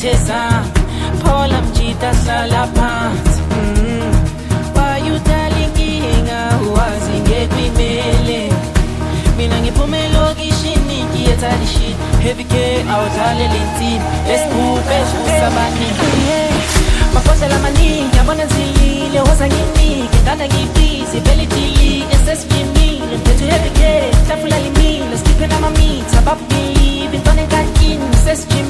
Zami phola mjita hlala phansi mm. wayudala inkinga wazi ngekwimele mina ngiphume lokishini ngiyethali shit Heavy-K awudlalela insini lesibhubhe usabaningi mafosela amaningi yabona zilile. Woza nginike nganda ngibhizi vele idilike sesivimile mphetho Heavy-K hlafula limile. Sikhiphe namamitha babhilibi intwana enkakini sesijimile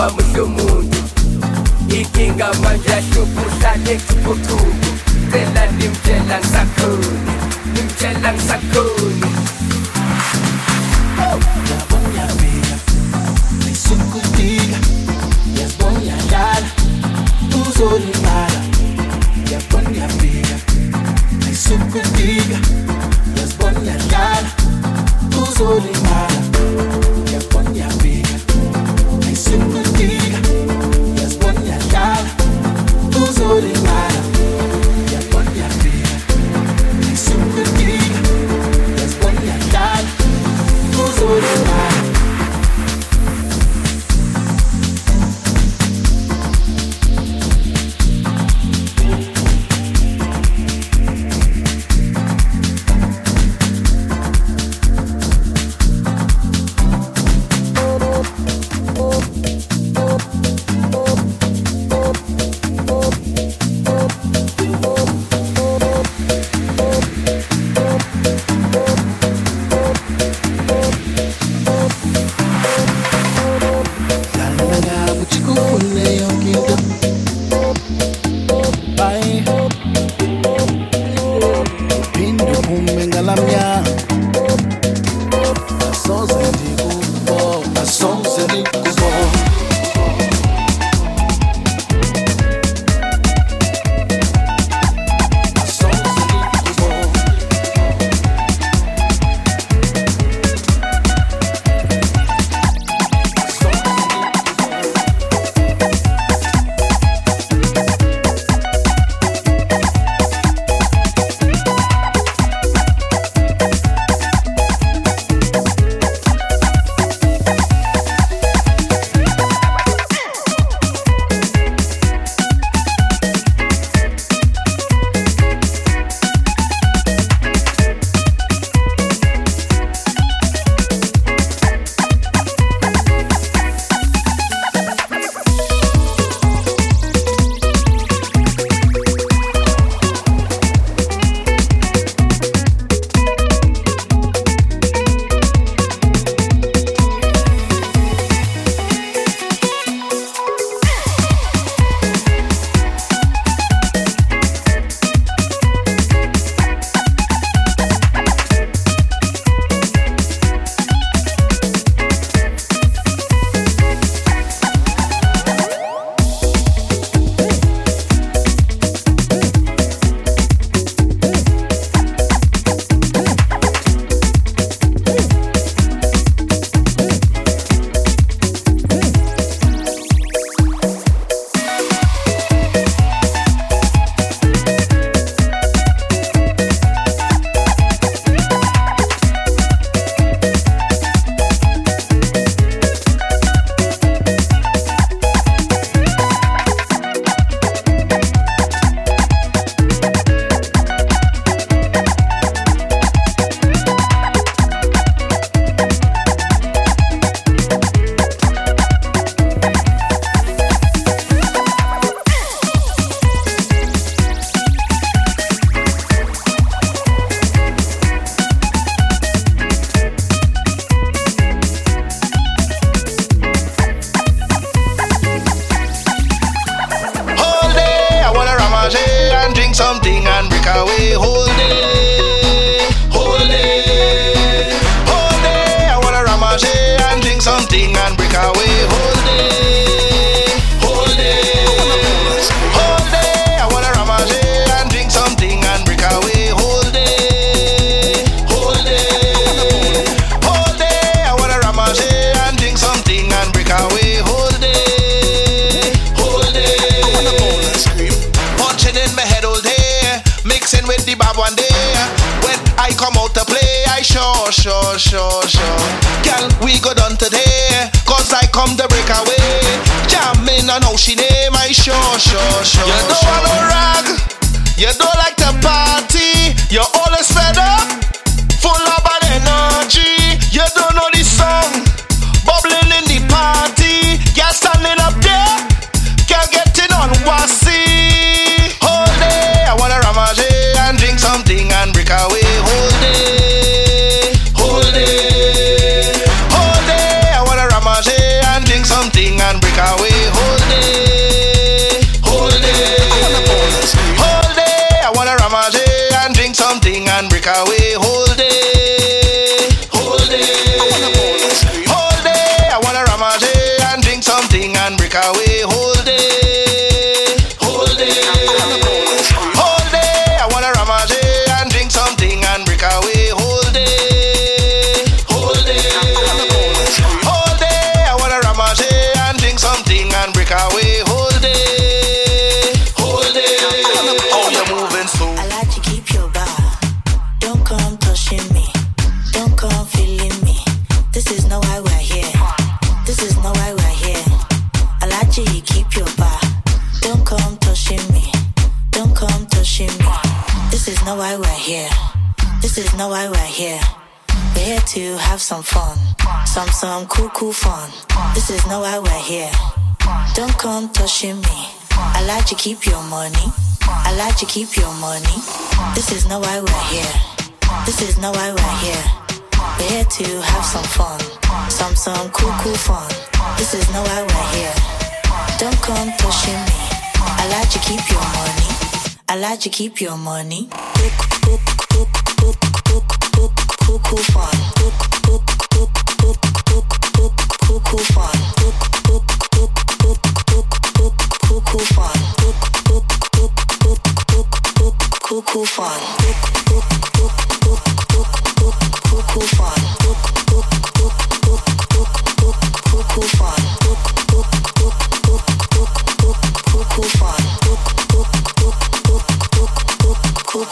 vamos o mundo E kinga manja shukusa nekuputuku Tela nimchelang sakuni Nimchelang sakuni La voy a ver, me sucumbir, las voy a dar, tu sol y mala, ya voy a ver, me sucumbir, las voy a dar, tu sol y mala. something and break away. Hold it. sure, sure, sure. Girl, we go done today, cause I come to break away. Jamming, I know she name, I sure, sure, sure. You don't sure. want no rag, you don't like the party, you're all have some fun. Some, some cool, cool fun. This is no why we're here. Don't come touching me. I like to keep your money. I like to keep your money. This is no why we're here. This is no why we're here. We're here to have some fun. Some, some cool, cool fun. This is no why we're here. Don't come touching me. I like to keep your money. I like to keep your money. Cool, cool, cool, cool, cool, cool, cool, cool fun. Cool, cool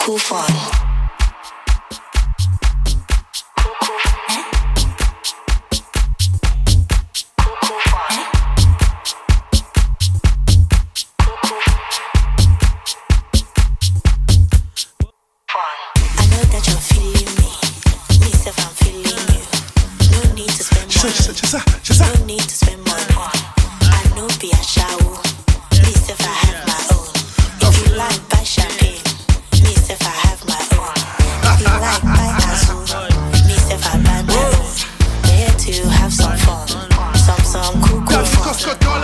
cool fun. No need to spend my on. I know be a show. Least if I have my own. If you like, buy champagne. Least if I have my own. If you like, if I my own. There to have some fun. Some, some cool, cool fun.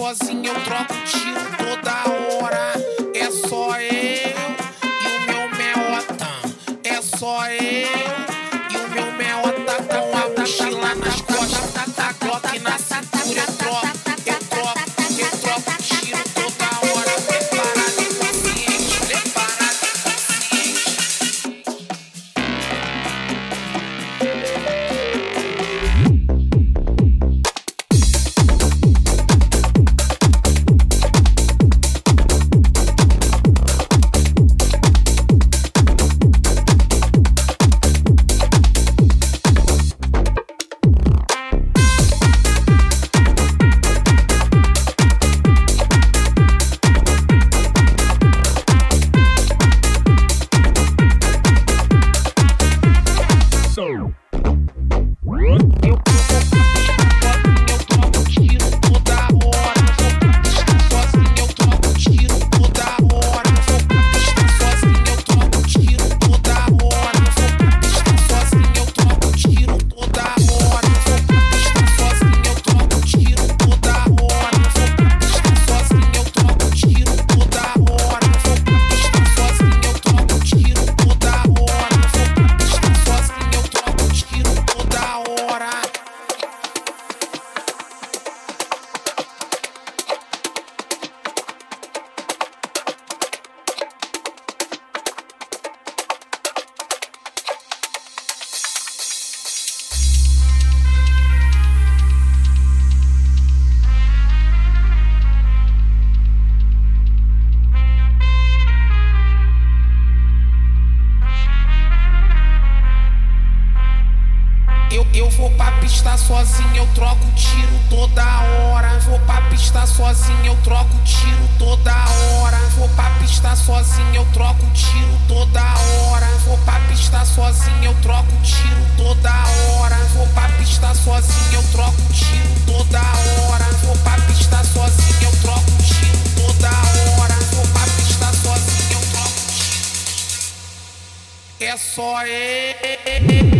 sozinho eu troco tiro. Vou pra pista sozinho, eu troco tiro toda hora. Vou pra pista sozinho, eu troco tiro toda hora. Vou pra pista sozinho, eu troco tiro toda hora. Vou pra pista sozinho, eu troco tiro toda hora. Vou pra pista sozinho, eu troco tiro toda hora. Vou pra pista sozinho, eu troco tiro toda hora. Vou pra pista sozinho, eu troco tiro. É só ele.